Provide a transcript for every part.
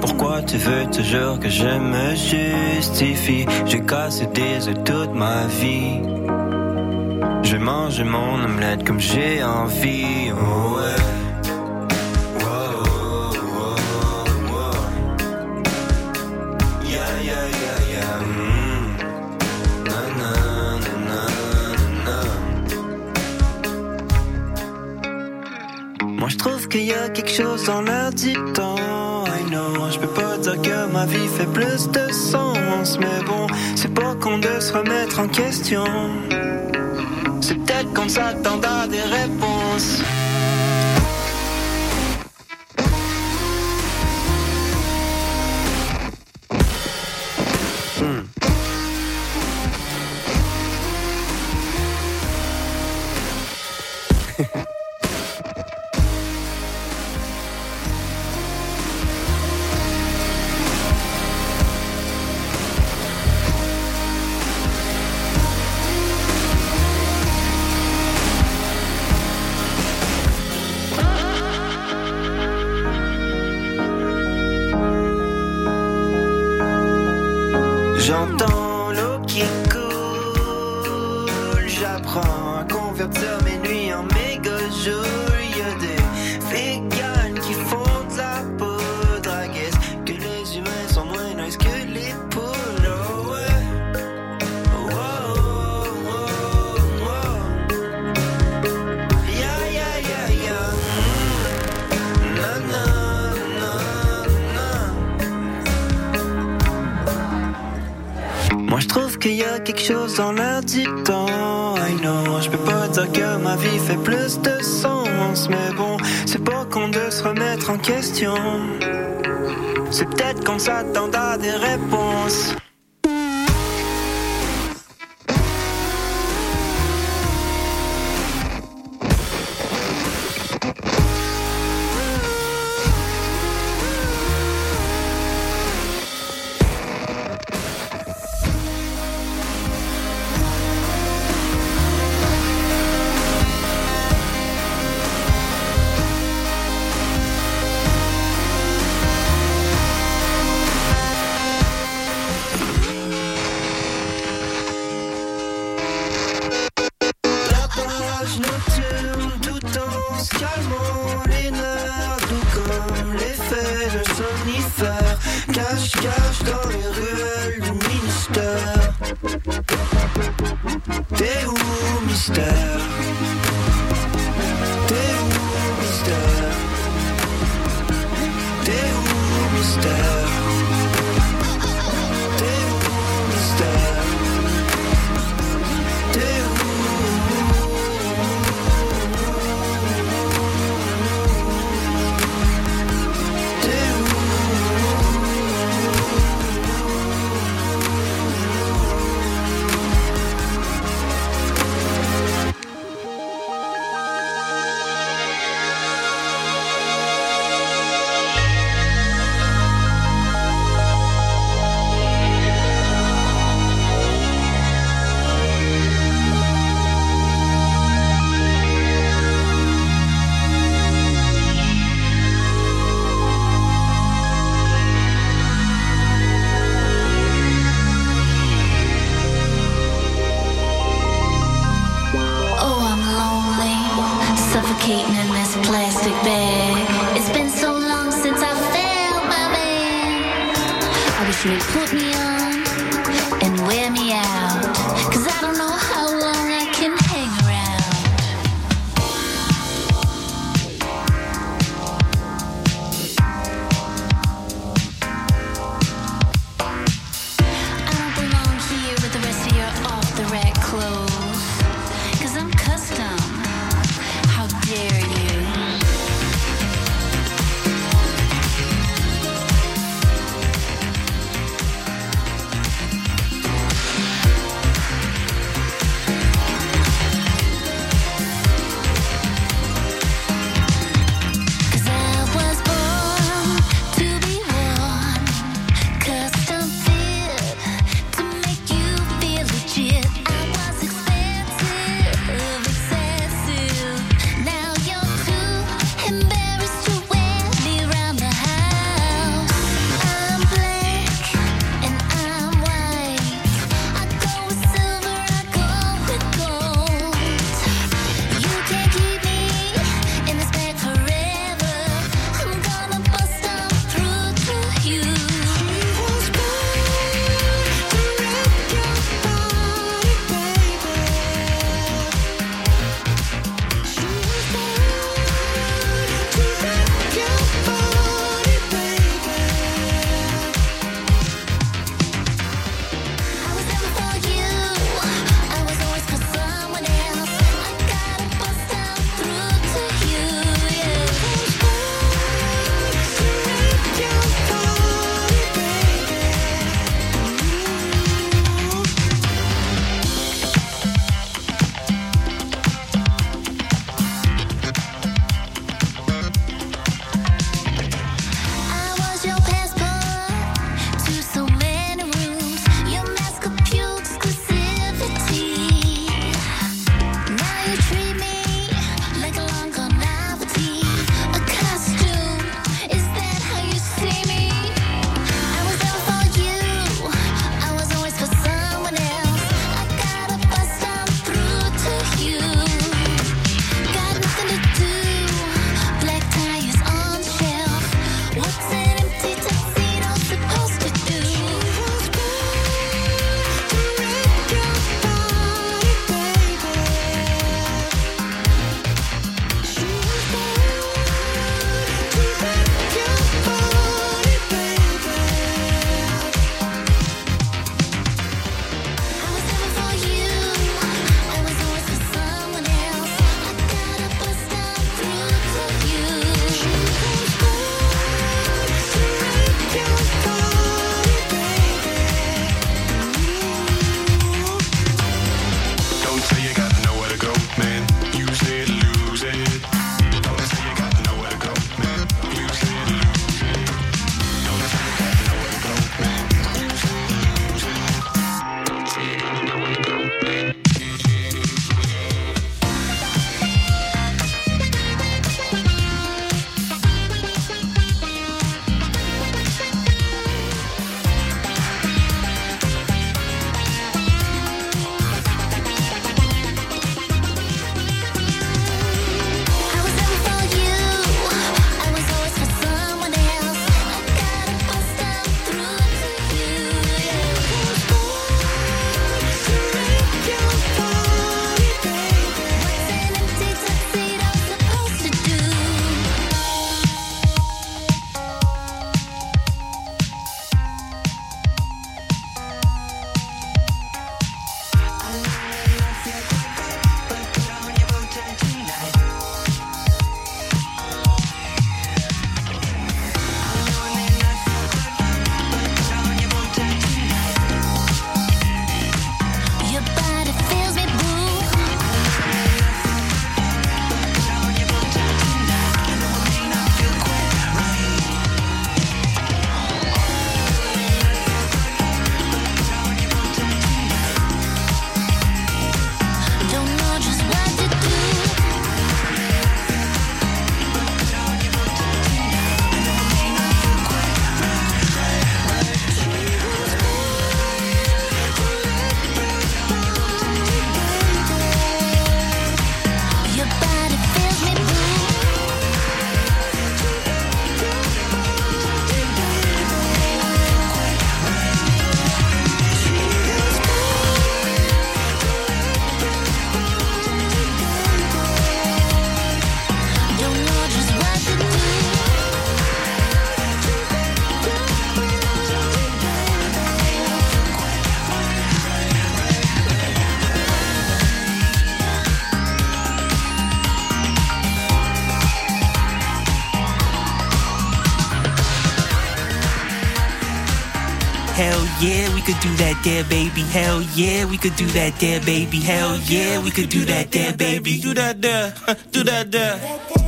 Pourquoi tu veux toujours que je me justifie? J'ai cassé des œufs toute ma vie. Je mange mon omelette comme j'ai envie. cuestión. Dans l'air du temps. I know, je peux pas dire que ma vie fait plus de sens, mais bon, c'est pas qu'on de se remettre en question. C'est peut-être qu'on s'attend à des réponses. Could do that there, baby. Hell yeah, we could do that there, baby. Hell yeah, we could do that there, baby. Do that there, do that there.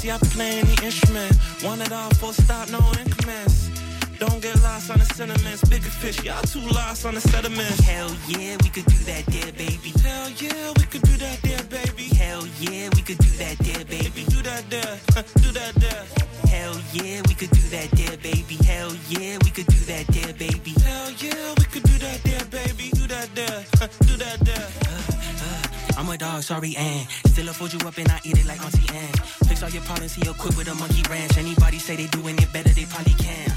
Me your parts, yeah, I play any instrument. One it all, full stop, no increments. Don't get lost on the sentiments. Bigger fish, y'all too lost on the sediments. Hell yeah, we could do that there, baby. Hell yeah, we could do that there, baby. Hell yeah, we could do that there, baby. Do that there, do that there. Hell yeah, we could do that there, baby. Hell yeah, we could dog, sorry, and still I fold you up and I eat it like Auntie Anne. Fix all your problems, he equipped with a monkey ranch. Anybody say they doing it better, they probably can.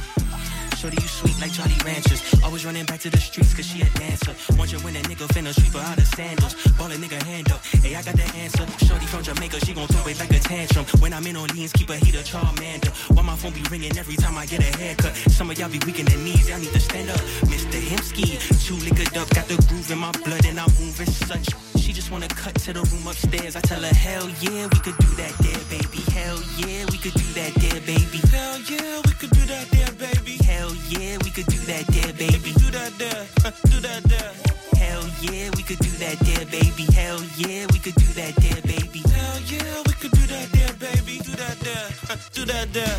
Shorty, you sweet like Jolly Ranchers. Always running back to the streets cause she a dancer. You when a nigga finna sweep her out of sandals. Ball a nigga hand up. Hey, I got the answer. Shorty from Jamaica, she gon' throw it like a tantrum. When I'm in Orleans, keep a heater, Charmander. Why my phone be ringing every time I get a haircut? Some of y'all be weak in the knees, y'all need to stand up. Mr. Hemsky, too liquored up, got the groove in my blood and I'm moving such. She just wanna cut to the room upstairs. I tell her, hell yeah, we could do that there, baby. Hell yeah, we could do that there, baby. Hell yeah, we could do that there, baby. Hell yeah, we could do that there, baby. Do that there, do that there. Hell yeah, we could do that there, baby. Hell yeah, we could do that there, baby. Hell yeah, we could do that there, baby. Do that there, do that there.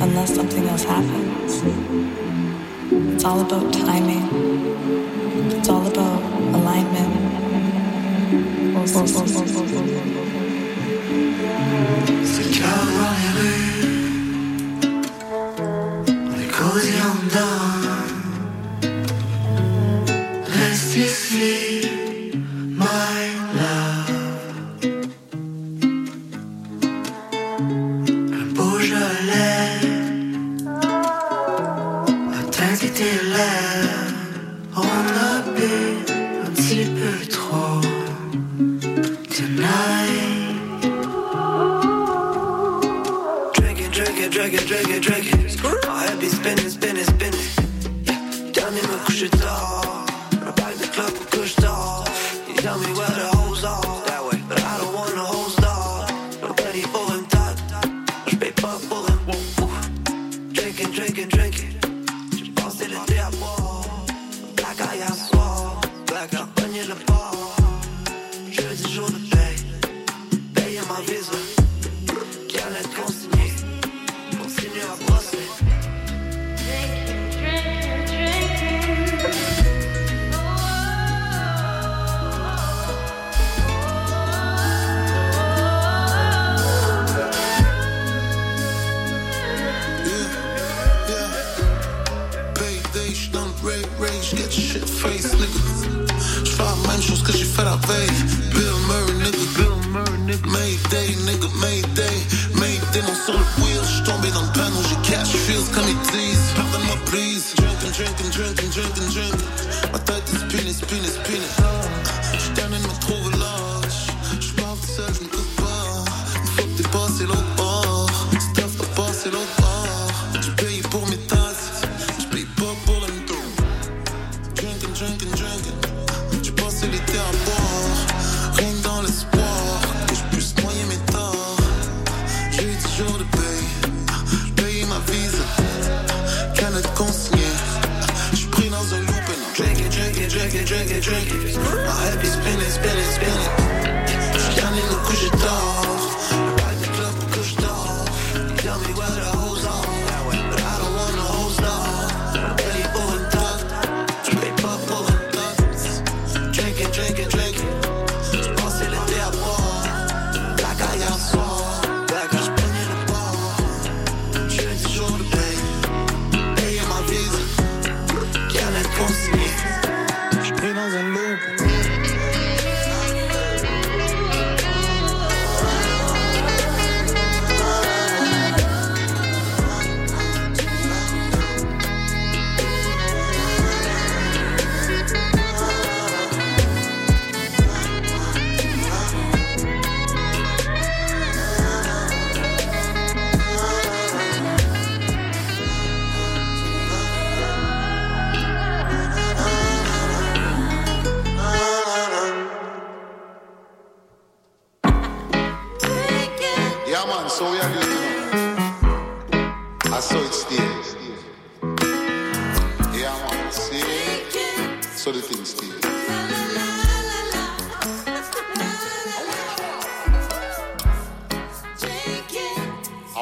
Unless something else happens. It's all about timing. It's all about alignment.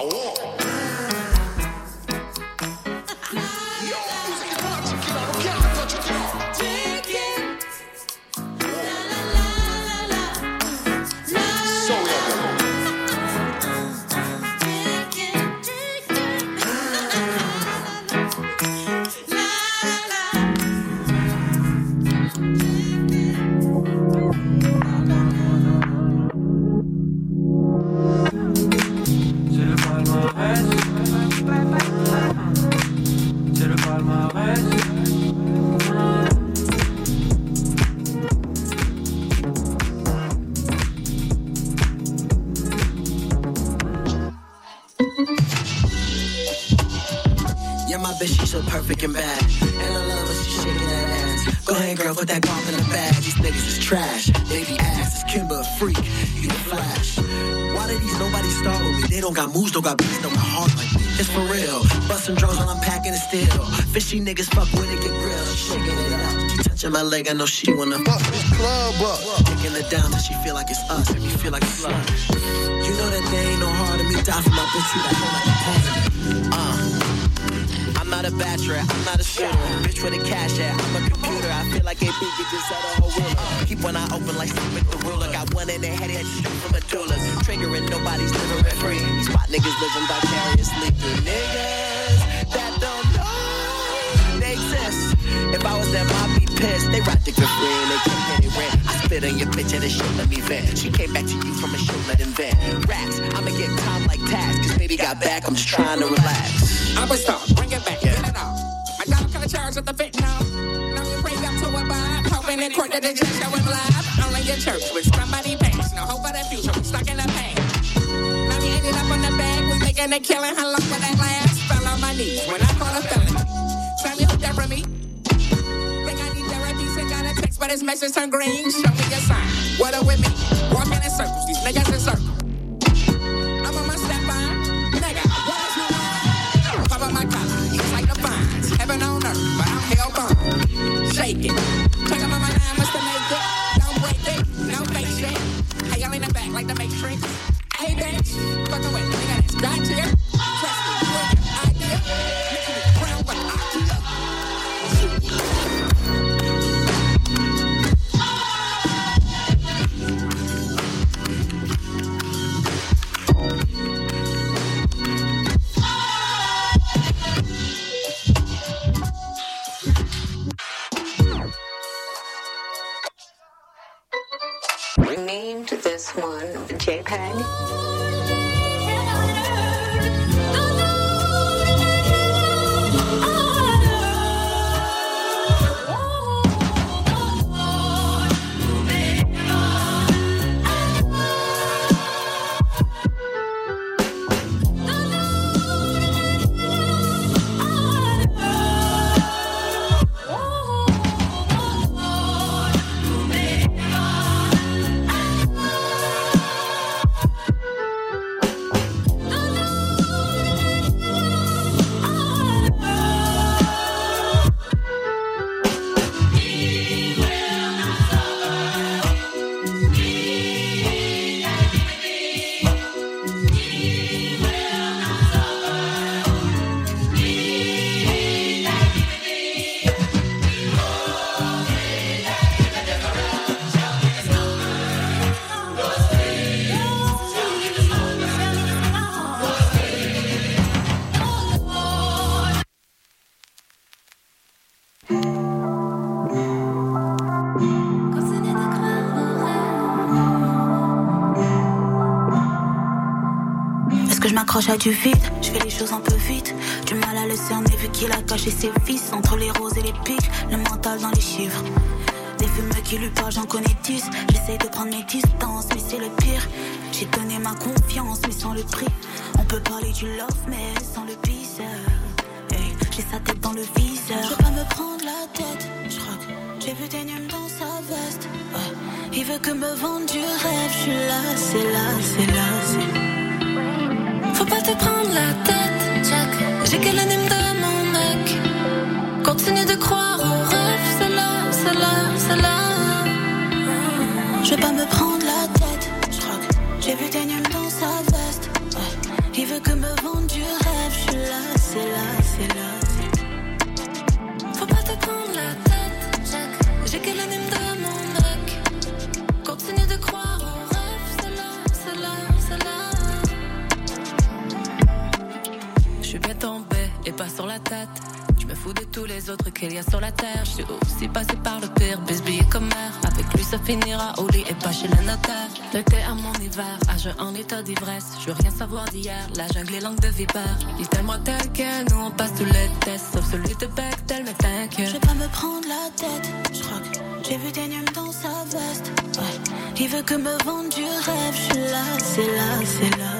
老吴 put that golf in the bag. These niggas is trash. Baby ass is Kimber, a freak. You the flash. Why did these nobody start with me? They don't got moves, don't got beats, don't got heart like me. It's for real. Bustin' drugs while I'm packing it still. Fishy niggas fuck with it, get real. Shaking it up. She touching my leg, I know she wanna Fuck this club up. Taking it down till she feel like it's us. Make me feel like it's us. You know that they ain't no hard to me. Die for my bitch, you that know like a positive. Uh. I'm not a bachelor, I'm not a shooter. Bitch with a cash at, I'm a. I feel like a big just out a whole ruler. Keep one eye open like with the ruler. Got one in the head, head straight from a doula. Triggering, nobody's living free. Spot niggas living vicariously through niggas that don't know they exist. If I was them, I'd be pissed. They ride the good free and they can't pay their rent. I spit on your bitch and it shit let me vent. She came back to you from a show, let him vent. Racks, I'ma get time like tax. Cause baby got back, I'm just trying to relax. I was court that the judge show him live. Only in church with somebody pays. No hope for the future, we stuck in the pain. Now we ended up on the bag, we making a killing. How long will that last? Fell on my knees when I call a felony. Tell me who there for me. Think I need therapy, send out a text, but his message turned green. Show me a sign. What up with me? Walking in circles, these niggas in circles. okay? Du vide, je fais les choses un peu vite. Du mal à le cerner vu qu'il a caché ses fils entre les roses et les pics, le mental dans les chiffres. Des fumeux qui lui parlent, j'en connais 10. J'essaye de prendre mes distances, mais c'est le pire. J'ai donné ma confiance, mais sans le prix. On peut parler du love, mais sans le bise. Hey, j'ai sa tête dans le viseur. Je veux pas me prendre la tête, j'ai vu des numes dans sa veste. Il veut que me vende du rêve, je suis là, c'est là, c'est là, c'est. Faut pas te prendre la tête, Jack. J'ai que l'anime de mon mec. Continue de croire au rêve, c'est là, c'est là, c'est là. Je vais pas me prendre la tête, j'ai vu numes dans sa veste. Il veut que me vende du rêve, je suis là, c'est là, c'est là. Faut pas te prendre la tête, Jack. J'ai que l'anime pas sur la tête. Je me fous de tous les autres qu'il y a sur la terre. Je suis aussi passé par le pire, bisbille comme mère. Avec lui, ça finira au lit et pas chez le notaire. L'été à mon hiver, âge en état d'ivresse. Je veux rien savoir d'hier, la jungle est langue de vipère. Dis-moi tel quel, nous on passe tous les tests. Sauf celui de Bechtel, mais Je t'inquiète. vais pas me prendre la tête, je crois que j'ai vu des numes dans sa veste. Ouais. Il veut que me vende du rêve, je suis là, c'est là, c'est là.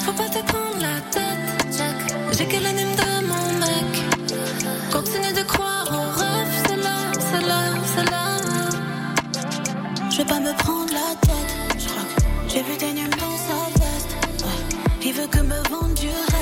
Faut pas te prendre la tête. J'ai que l'anime de mon mec. Continue de croire au rêve, c'est là, c'est là, c'est là. Je vais pas me prendre la tête, j'ai vu des numes dans sa veste. Ouais. Il veut que me vende du rêve,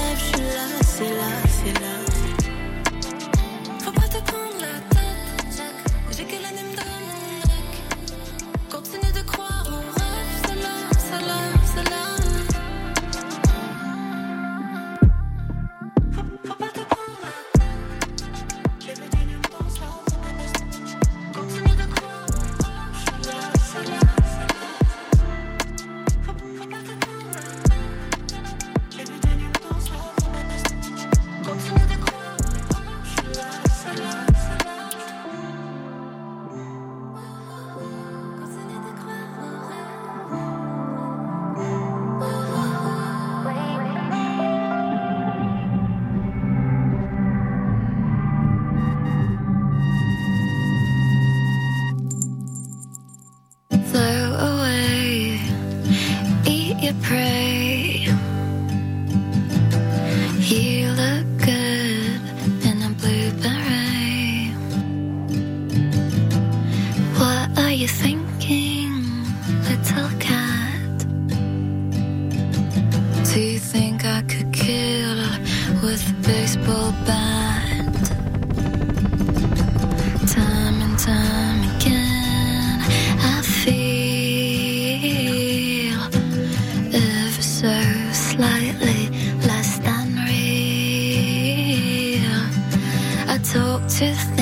to think.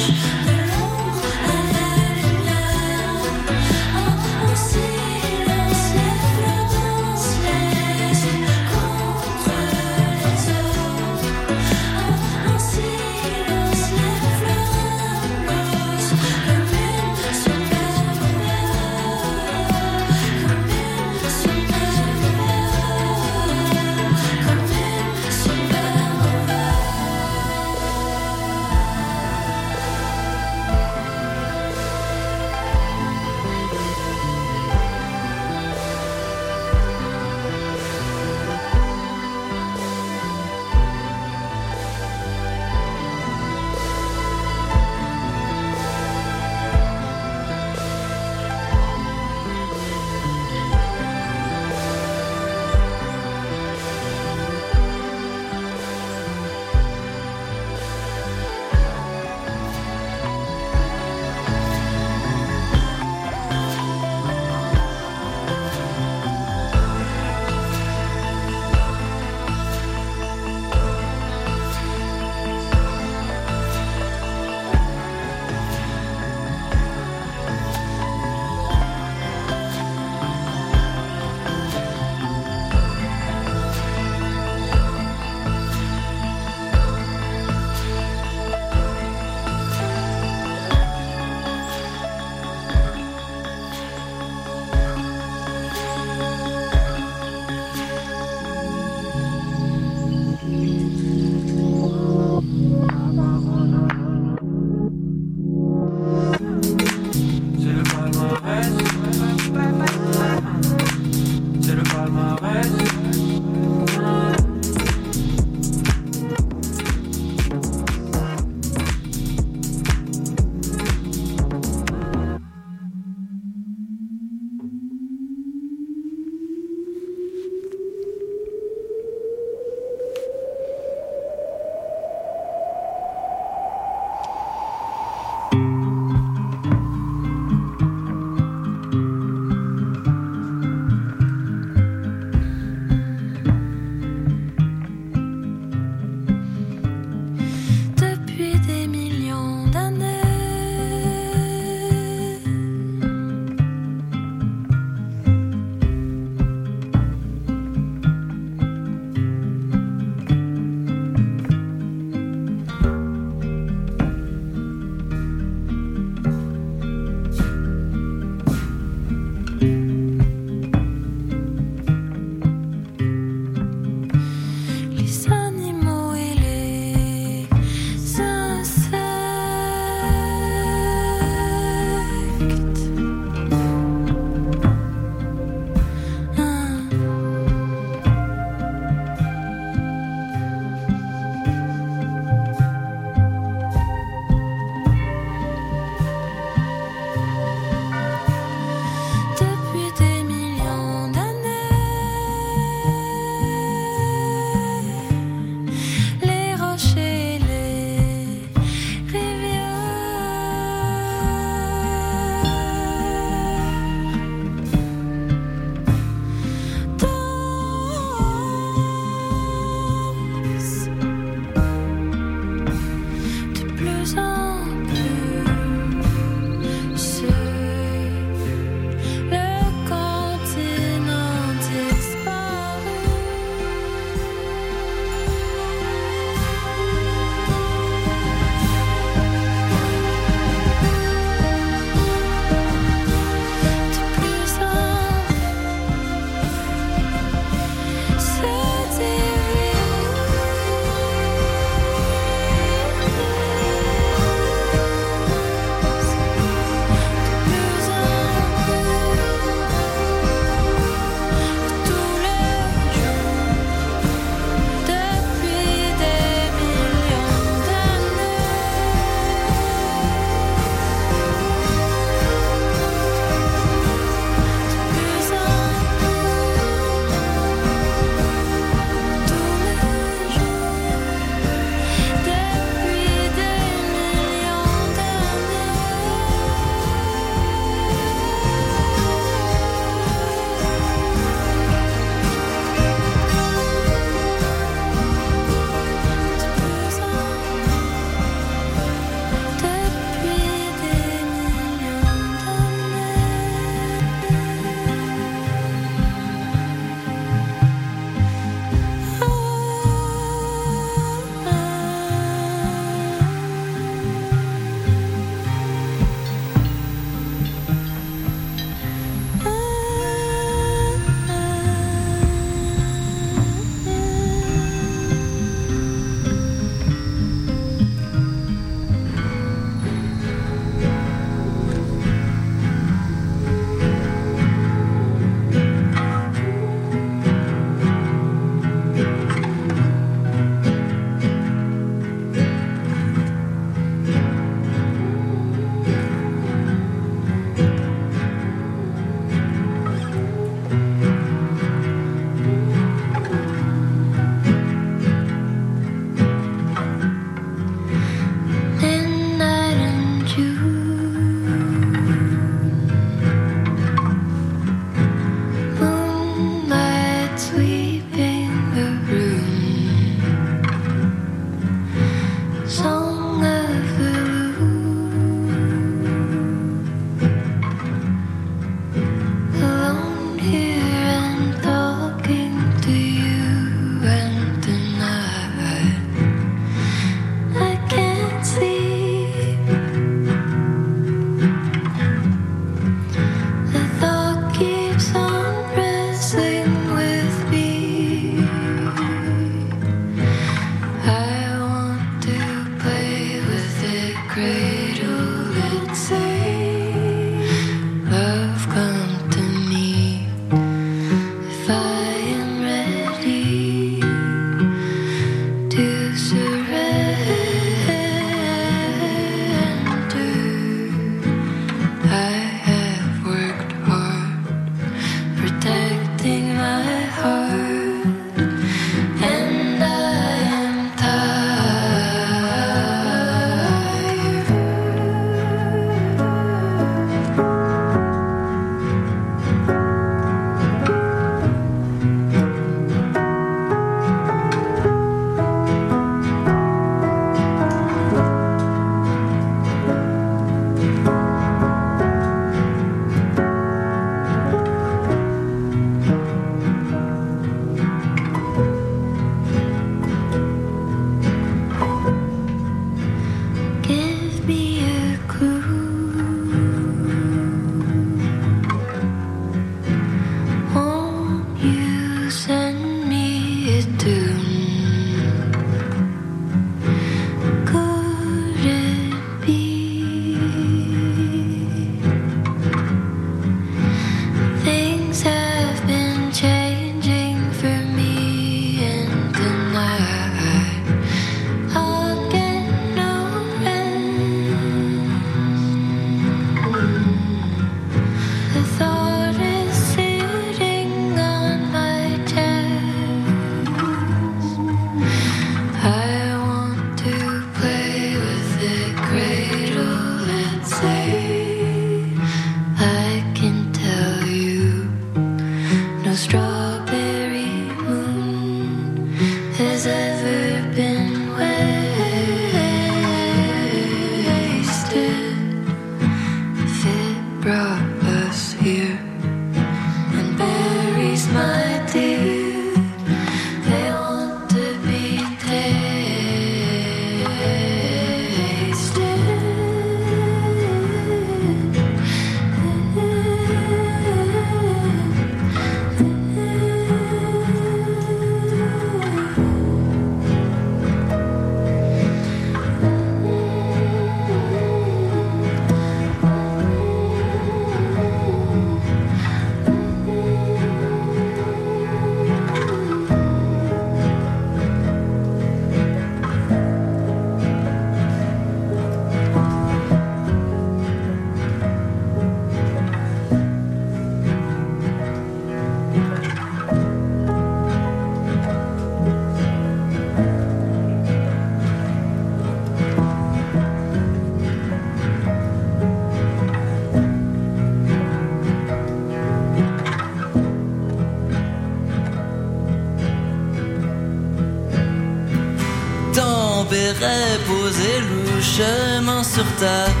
Sur ta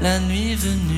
la nuit venue,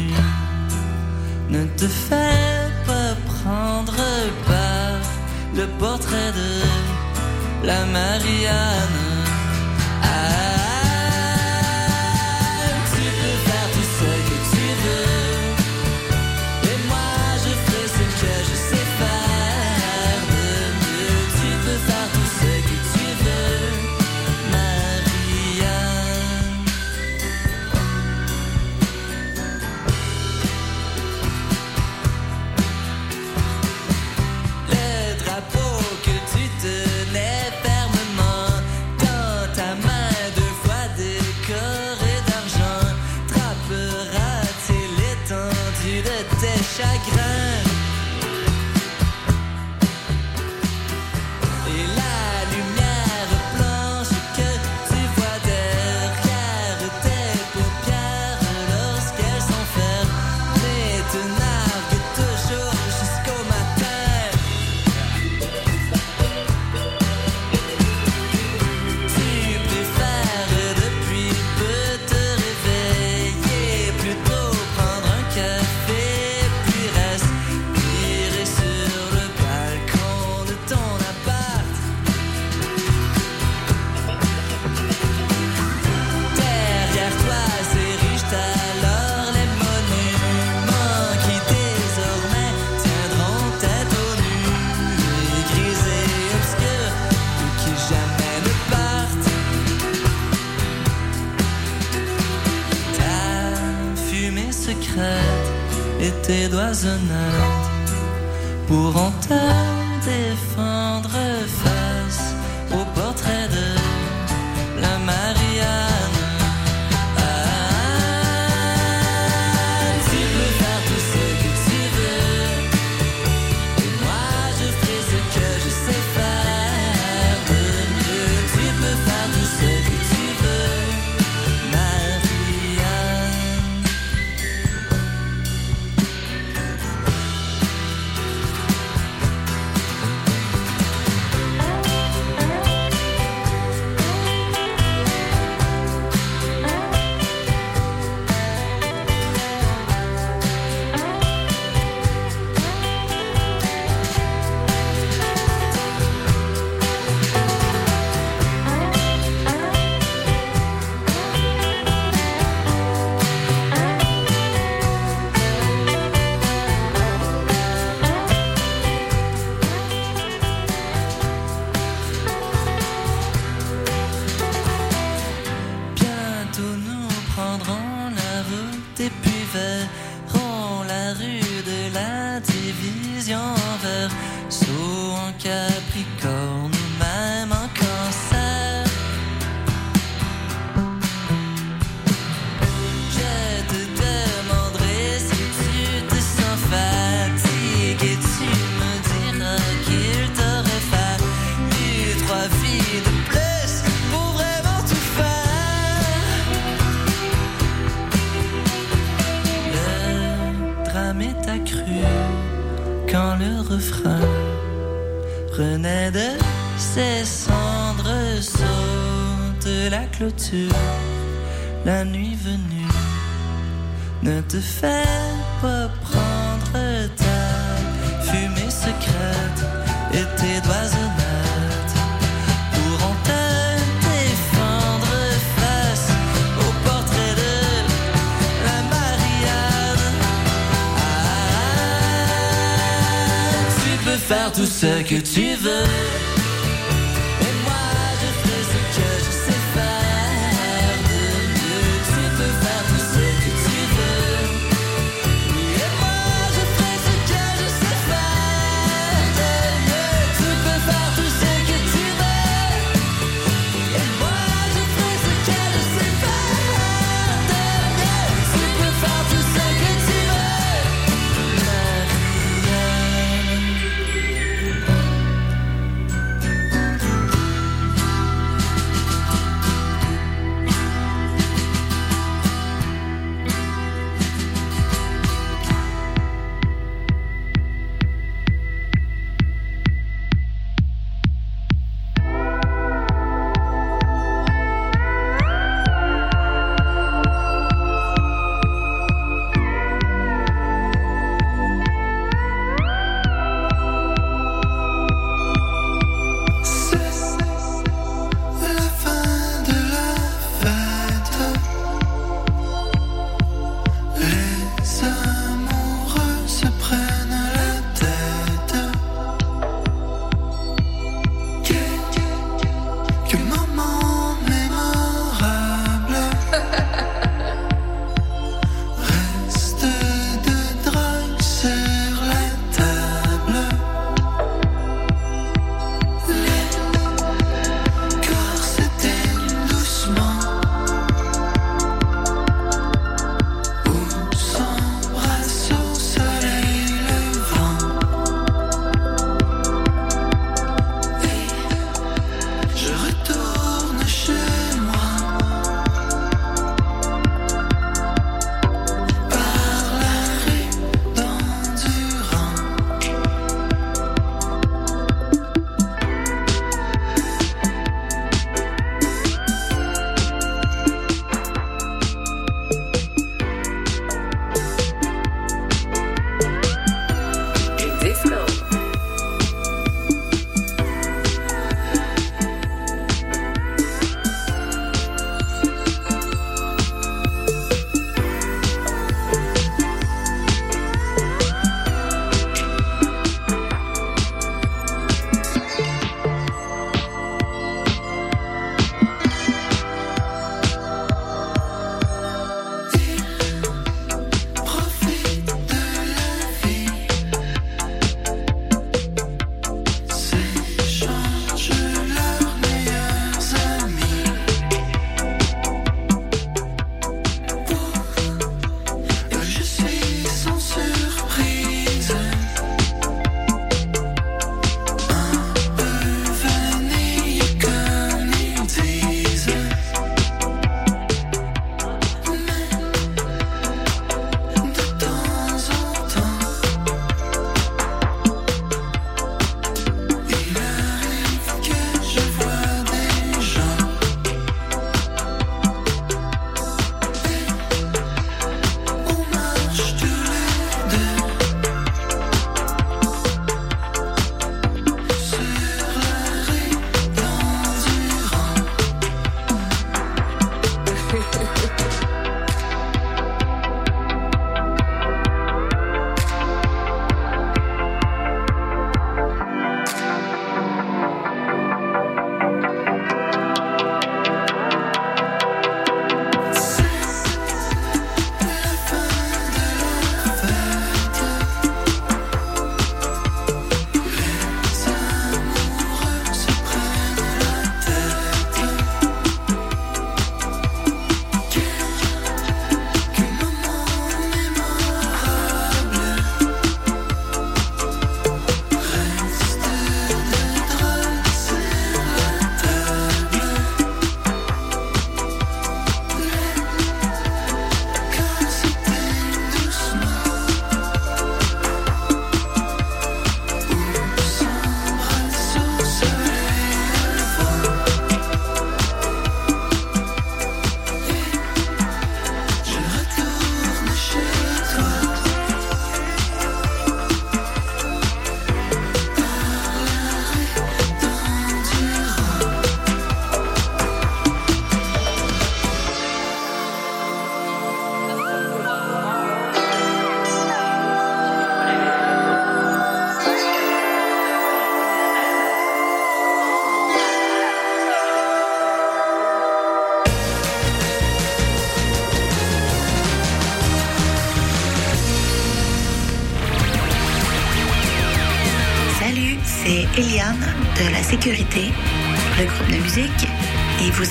ce que tu veux.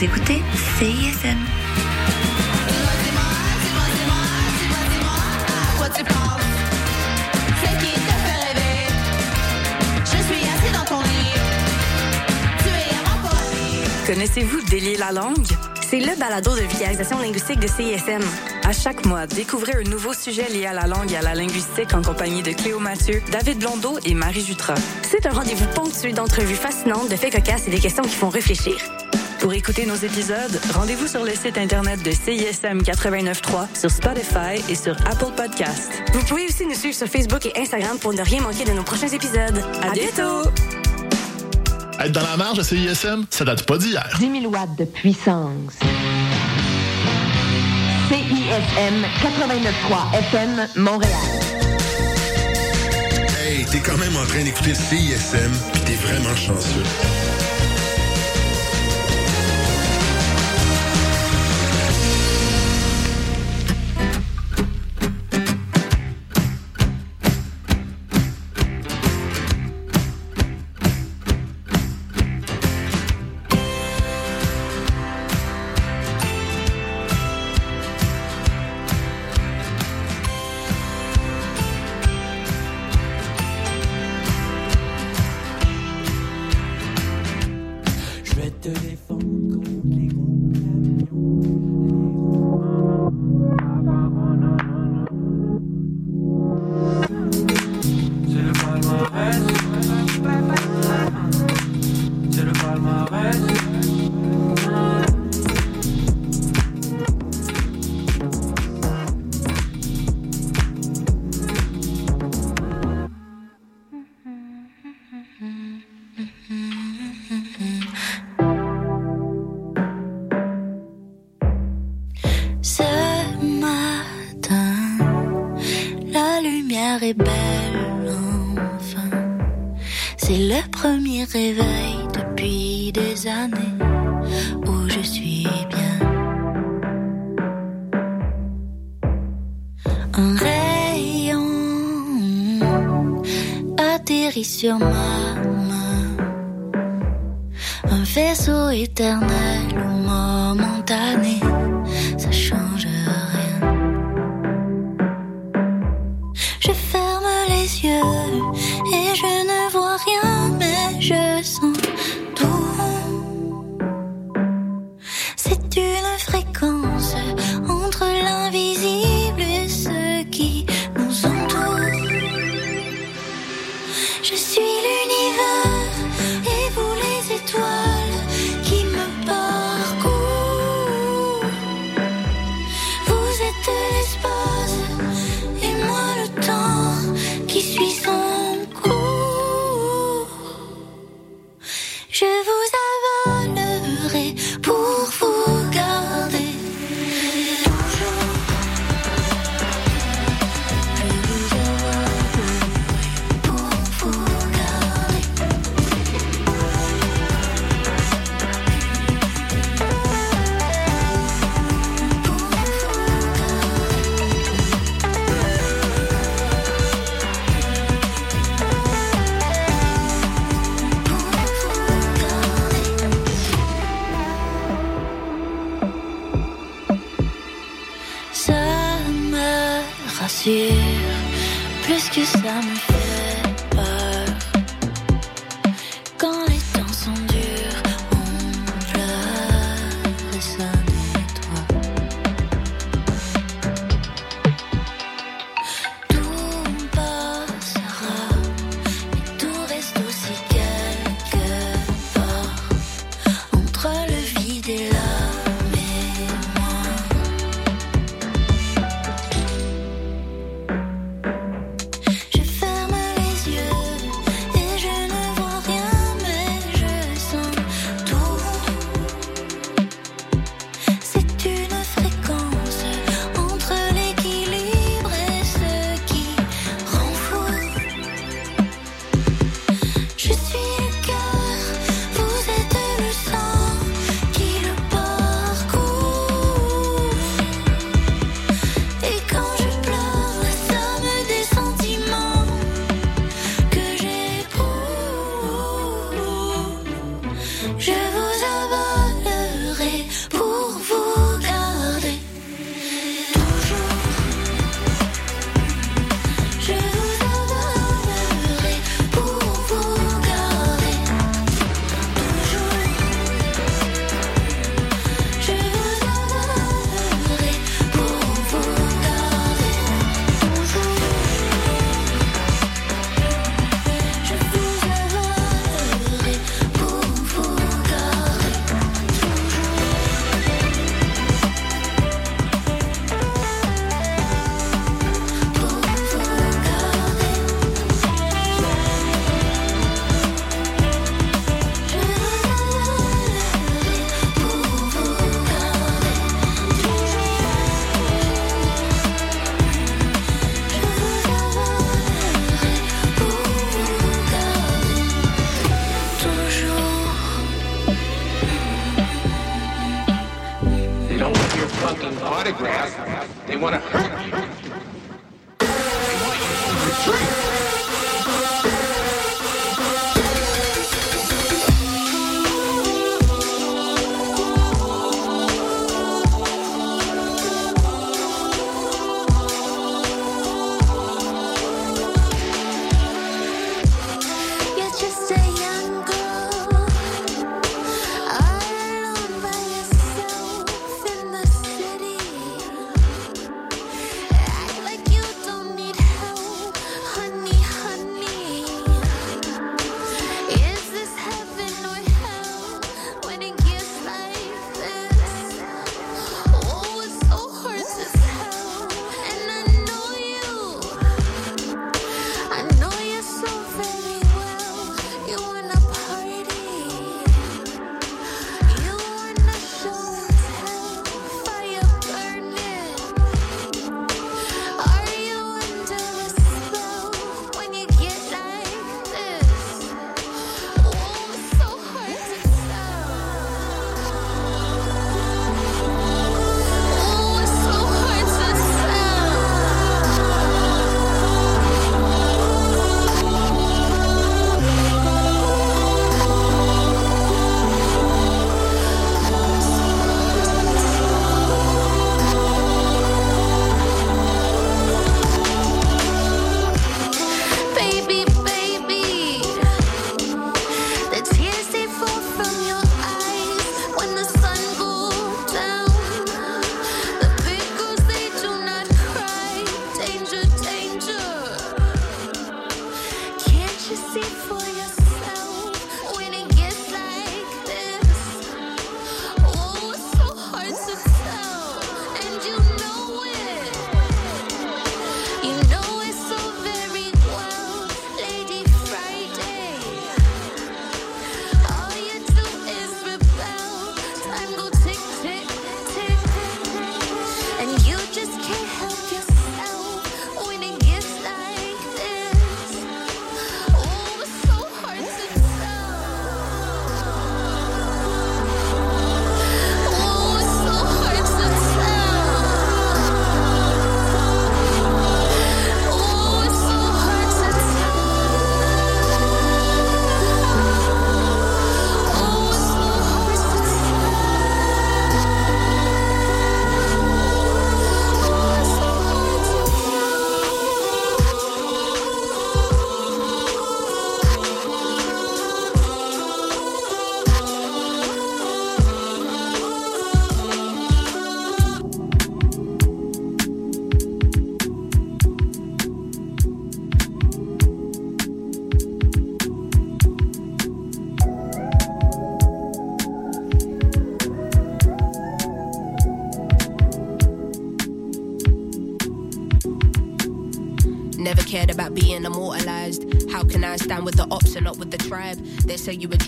Écoutez CISM. Connaissez-vous Délier la langue? C'est le balado de vulgarisation linguistique de CISM. À chaque mois, découvrez un nouveau sujet lié à la langue et à la linguistique en compagnie de Cléo Mathieu, David Blondeau et Marie Jutra. C'est un rendez-vous ponctué d'entrevues fascinantes, de faits cocasses et des questions qui font réfléchir. Pour écouter nos épisodes, rendez-vous sur le site internet de CISM 89.3, sur Spotify et sur Apple Podcast. Vous pouvez aussi nous suivre sur Facebook et Instagram pour ne rien manquer de nos prochains épisodes. À, bientôt! Être dans la marge de CISM, ça date pas d'hier. 10 000 watts de puissance. CISM 89.3 FM, Montréal. Hey, t'es quand même en train d'écouter CISM, pis t'es vraiment chanceux.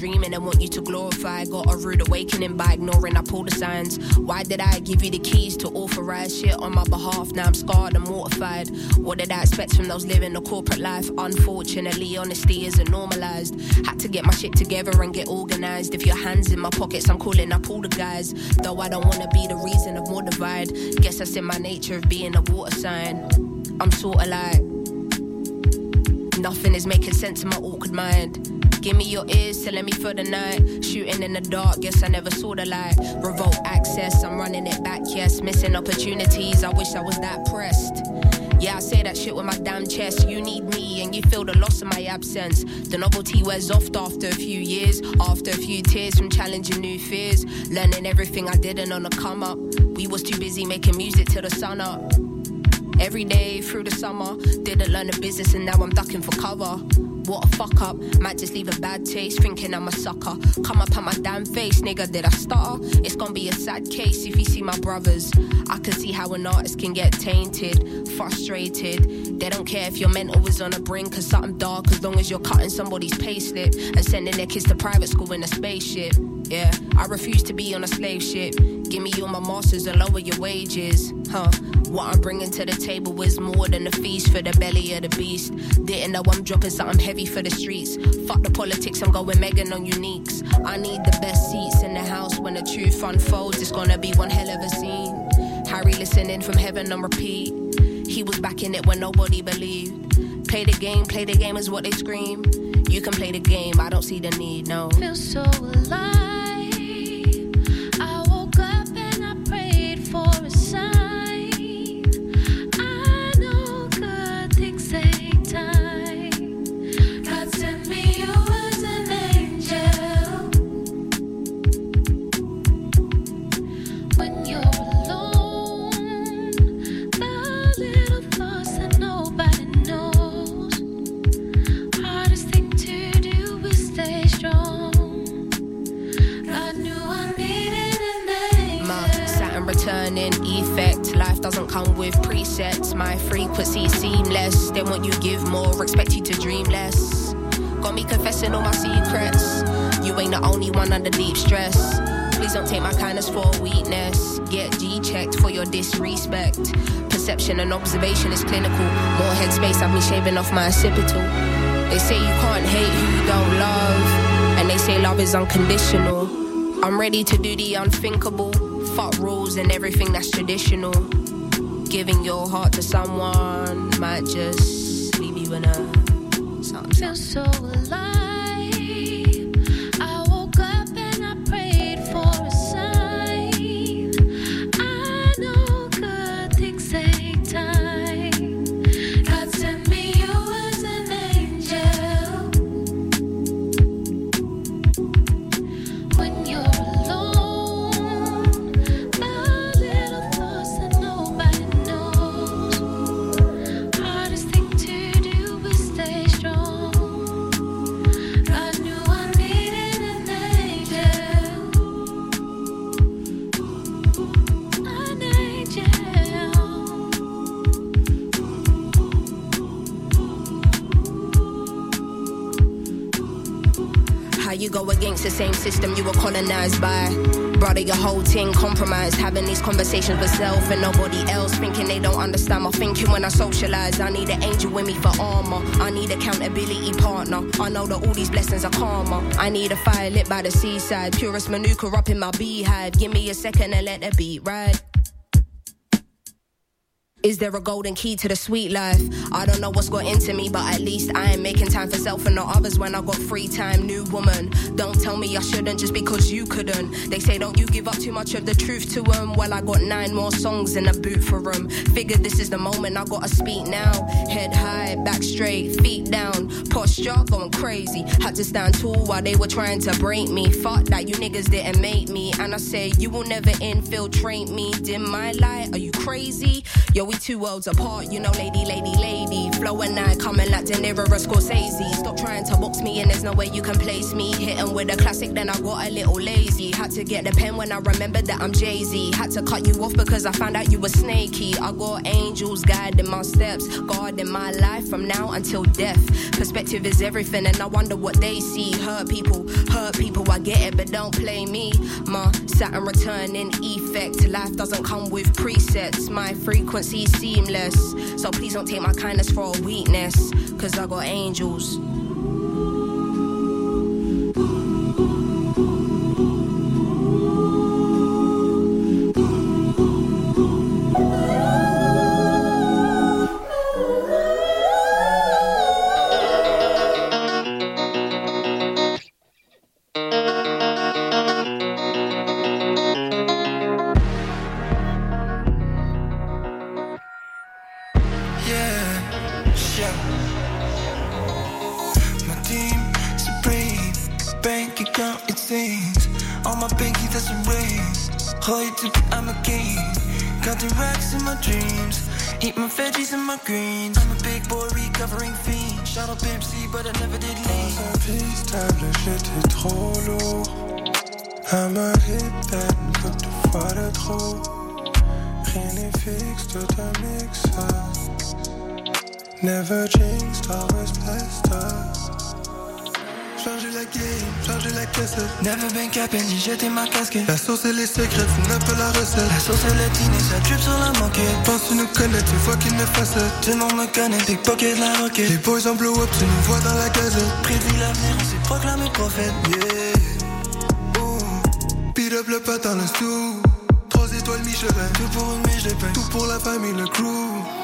Dreaming and want you to glorify. Got a rude awakening by ignoring up all the signs. Why did I give you the keys to authorize shit on my behalf? Now I'm scarred and mortified. What did I expect from those living a corporate life? Unfortunately, honesty isn't normalized. Had to get my shit together and get organized. If your hands in my pockets, I'm calling up all the guys. Though I don't wanna be the reason of more divide. Guess that's in my nature of being a water sign. I'm sorta like Nothing is making sense in my awkward mind. Give me your ears to let me for the night. Shooting in the dark, guess I never saw the light. Revolt access, I'm running it back, yes. Missing opportunities, I wish I was that pressed. Yeah, I say that shit with my damn chest. You need me and you feel the loss of my absence. The novelty wears off after a few years, after a few tears from challenging new fears. Learning everything I didn't on the come up. We was too busy making music till the sun up. Every day through the summer, didn't learn the business and now I'm ducking for cover. What a fuck up, might just leave a bad taste, thinking I'm a sucker. Come up at my damn face, nigga, did I stutter? It's gonna be a sad case if you see my brothers. I can see how an artist can get tainted, frustrated. They don't care if your mental is on the brink of something dark, as long as you're cutting somebody's payslip and sending their kids to private school in a spaceship. Yeah, I refuse to be on a slave ship. Give me all my masters and lower your wages. Huh? What I'm bringing to the table is more than a feast for the belly of the beast. Didn't know I'm dropping something heavy for the streets. Fuck the politics, I'm going Megan on uniques. I need the best seats in the house when the truth unfolds. It's gonna be one hell of a scene. Harry listening from heaven on repeat. He was back in it when nobody believed. Play the game, play the game is what they scream. You can play the game, I don't see the need, no. Feel so alive. Come with presets. My frequency seamless. They want you give more, expect you to dream less. Got me confessing all my secrets. You ain't the only one under deep stress. Please don't take my kindness for weakness. Get G checked for your disrespect. Perception and observation is clinical. More headspace, I've been shaving off my occipital. They say you can't hate who you don't love. And they say love is unconditional. I'm ready to do the unthinkable. Fuck rules and everything that's traditional. Giving your heart to someone might just leave you in a something. So alive. By? Brother, your whole team compromised. Having these conversations with self and nobody else. Thinking they don't understand my thinking when I socialize. I need an angel with me for armor. I need accountability partner. I know that all these blessings are karma. I need a fire lit by the seaside. Purest manuka up in my beehive. Give me a second and let the beat ride. Is there a golden key to the sweet life? I don't know what's got into me, but at least I am making time for self and not others when I got free time. New woman, don't tell me I shouldn't just because you couldn't. They say, don't you give up too much of the truth to them? Well, I got nine more songs in the boot for them. Figured this is the moment I gotta speak now. Head high, back straight, feet down. Posture going crazy. Had to stand tall while they were trying to break me. Fuck that, you niggas didn't make me. And I say, you will never infiltrate me. Dim my light, are you crazy? Yo, we two worlds apart, you know, lady, lady, lady. Flow and I coming like De Niro or Scorsese. Stop trying to box me in, there's no way you can place me. Hitting with a classic, then I got a little lazy. Had to get the pen when I remembered that I'm Jay Z. Had to cut you off because I found out you were snaky. I got angels guiding my steps, guarding my life from now until death. Perspective is everything, and I wonder what they see. Hurt people, hurt people, I get it, but don't play me. My Saturn returning effect. Life doesn't come with presets. My frequency seamless. So please don't take my kindness for a weakness. Cause I got angels. Veggies and my greens. I'm a big boy recovering fiend. Shout out Pimp but I never did lean. Impistable, j'étais trop lourd. À me hit that coupe de fois de trop. Rien n'est fixe, tout un mix Never jinxed, always blessed up. Changer la game, changer la cassette. Never been capping, j'ai jeté ma casquette. La sauce et les secrets, c'est un peu la recette. La sauce et le dîner, ça drip sur la moquette. Pense tu nous connais, tu vois qu'il me facette. Tout le monde me connaît, big pocket, la roquette. Les boys en blow up, tu nous vois dans la gazette. Prédit l'avenir, on s'est proclamé prophète. Yeah. Ooh. Beat up le patin, le sous. Trois étoiles, Michelin. Tout pour une paye. Tout pour la famille, le crew.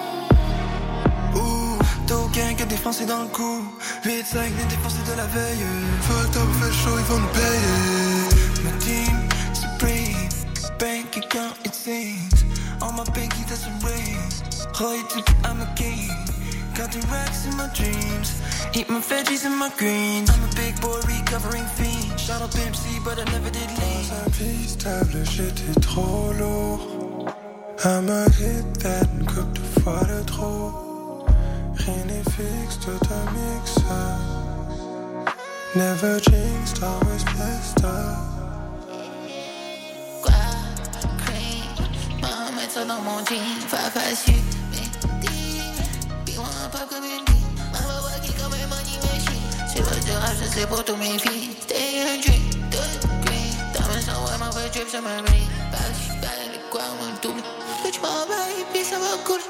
Aucun qui a défoncé dans le coup. 8-5 n'est défoncé de la veille. Fuck up, fait chaud, ils vont nous payer. Ma team, supreme. Bank account, it seems. All my that's a ring. Royalty, I'm a king. Got the racks in my dreams. Eat my veggies and my greens. I'm a big boy recovering fiend. Shout out Pimp C, but I never did lean. Dans un pistable, j'étais trop lourd. I'ma hit that coupe de fois de trop. Rien n'est fixe, tout un mix. Never jinxed, always blessed up. Maman met ça dans mon jean, faire facile, mais puis moi un peu comme une. Maman voit qui comme un money machine. Tu veux du rap, ça c'est pour tous mes filles. Stay in dream, green. Fait drip sur ma ring. Back, back, les quoi, mon double. Et puis ça va cool.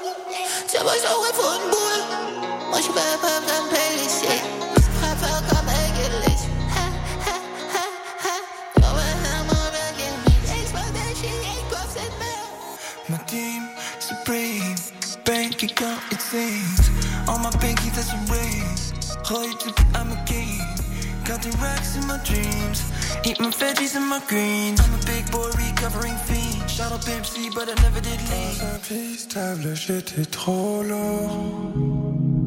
Tu vois, ça ouais pour une boule. Moi, je vais pas me périsser. Je préfère comme un. My team, supreme, bank account, it seems. On my pinky, that's a ring. Gooi je aan mijn king. Got the racks in my dreams. Eat my veggies and my greens. I'm a big boy recovering fiend. Shout out Pimp C, but I never did lean. Dans un pistable, j'étais trop lourd.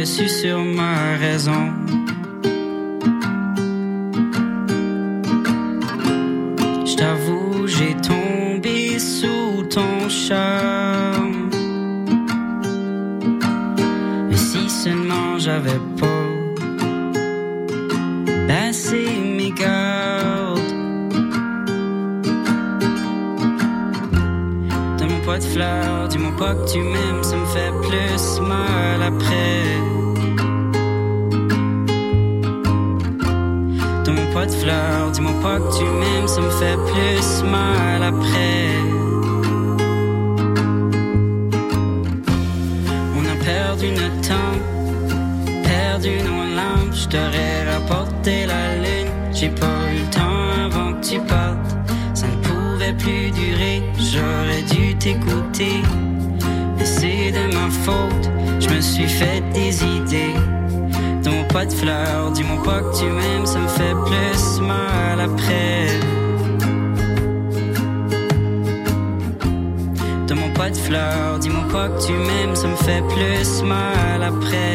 déçu sur ma raison. Dis-moi pas que tu m'aimes, ça me fait plus mal après. Demande pas de fleurs, dis-moi pas que tu m'aimes, ça me fait plus mal après.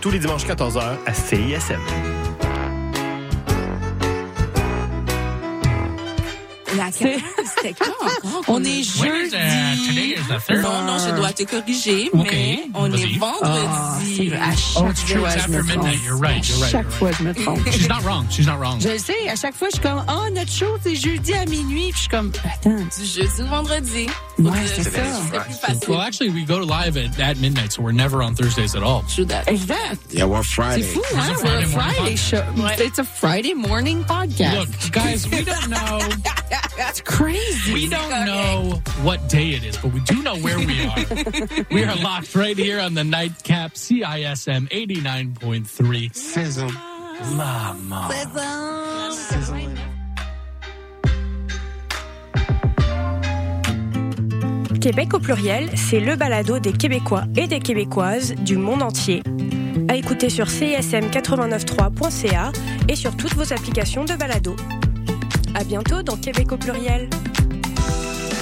Tous les dimanches 14h à CISM. La c'était quand encore? On est uh, jeudi. third. Non, non, je dois te corriger, Ok, mais on est vendredi. Ah, à Oh, after midnight. You're right, you're right. chaque fois, je me trompe. She's not wrong. She's not wrong. Je sais, à chaque fois, je suis comme, oh, notre show, c'est jeudi à minuit. Puis je suis comme, attends, du jeudi au vendredi? Ouais, c'est ça. C'est plus. Well, actually, we go live at, at midnight, so we're never on Thursdays at all. Exact. Yeah, we're C'est Friday. fou, It's a hein? Friday We're a morning Friday show. podcast. It's a Friday morning podcast. Look, guys, we don't know. That's crazy. We don't know what day it is, but we do know where we are. we are locked right here on the nightcap CISM 89.3. Sizzle. Mama. Québec au pluriel, c'est le balado des Québécois et des Québécoises du monde entier. À écouter sur cism893.ca et sur toutes vos applications de balado. À bientôt dans Québec au pluriel.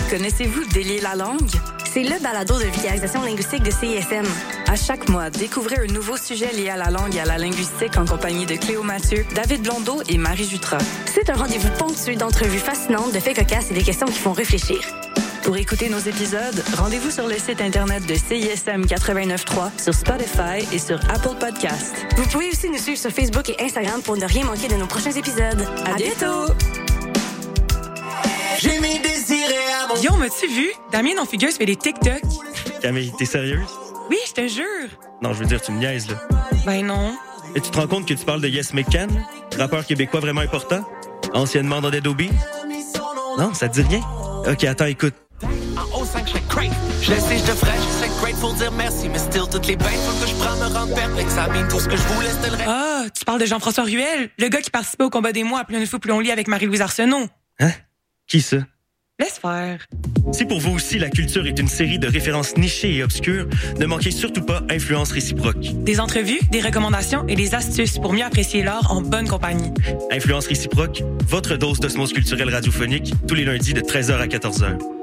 Connaissez-vous Délier la langue? C'est le balado de vulgarisation linguistique de CISM. À chaque mois, découvrez un nouveau sujet lié à la langue et à la linguistique en compagnie de Cléo Mathieu, David Blondeau et Marie Jutras. C'est un rendez-vous ponctué d'entrevues fascinantes, de faits cocasses et des questions qui font réfléchir. Pour écouter nos épisodes, rendez-vous sur le site internet de CISM 89.3, sur Spotify et sur Apple Podcast. Vous pouvez aussi nous suivre sur Facebook et Instagram pour ne rien manquer de nos prochains épisodes. À, bientôt! J'ai mis désiré à mon Guillaume, as-tu vu? Damien non figure fait des TikTok. Camille, t'es sérieuse? Oui, je te jure. Non, je veux dire, tu me niaises, là. Ben non. Et tu te rends compte que tu parles de Yes McCann, rappeur québécois vraiment important, anciennement dans Dead? Non, ça te dit rien? Ok, attends, écoute. En haut 5, je crave. Je laisse et je devrais, je serais grateful dire merci, mais still toutes les bêtes faut que je prends me rendre perplexe. Ça mine tout ce que je le reste. Ah, tu parles de Jean-François Ruel, le gars qui participait au combat des mois à plus une fois plus on lit avec Marie-Louise Arsenault. Hein? Qui ça? Laisse faire. Si pour vous aussi la culture est une série de références nichées et obscures, ne manquez surtout pas Influence réciproque. Des entrevues, des recommandations et des astuces pour mieux apprécier l'art en bonne compagnie. Influence réciproque, votre dose d'osmose culturelle radiophonique, tous les lundis de 13h à 14h.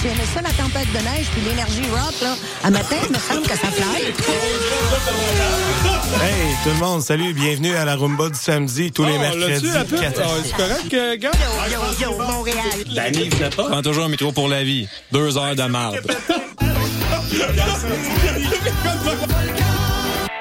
Tu aimais ça, la tempête de neige puis l'énergie rock, là? À matin, il me semble que ça fly. Hey, tout le monde, salut, bienvenue à la Rumba du samedi, tous les Oh, mercredis. Ah, c'est correct, euh, gars? Yo, yo, yo, Montréal. Danny, pas? Prends toujours un micro pour la vie. Deux heures de marde.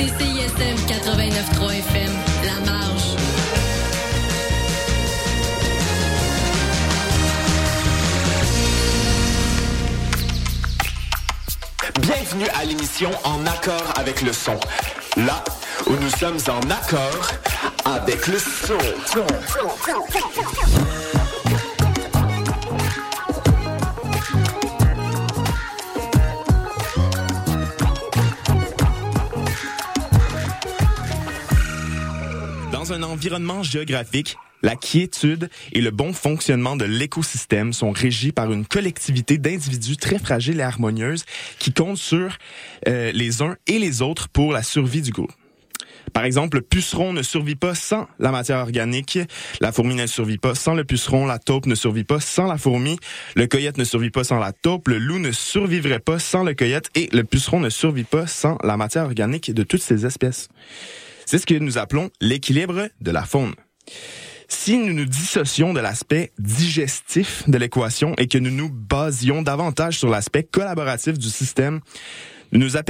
Vous écoutez CISM 89.3 FM, La Marge. Bienvenue à l'émission En accord avec le son. Là où nous sommes en accord avec le son. Dans un environnement géographique, la quiétude et le bon fonctionnement de l'écosystème sont régis par une collectivité d'individus très fragiles et harmonieuses qui comptent sur euh, les uns et les autres pour la survie du groupe. Par exemple, le puceron ne survit pas sans la matière organique, la fourmi ne survit pas sans le puceron, la taupe ne survit pas sans la fourmi, le coyote ne survit pas sans la taupe, le loup ne survivrait pas sans le coyote et le puceron ne survit pas sans la matière organique de toutes ces espèces. C'est ce que nous appelons l'équilibre de la faune. Si nous nous dissocions de l'aspect digestif de l'équation et que nous nous basions davantage sur l'aspect collaboratif du système, nous nous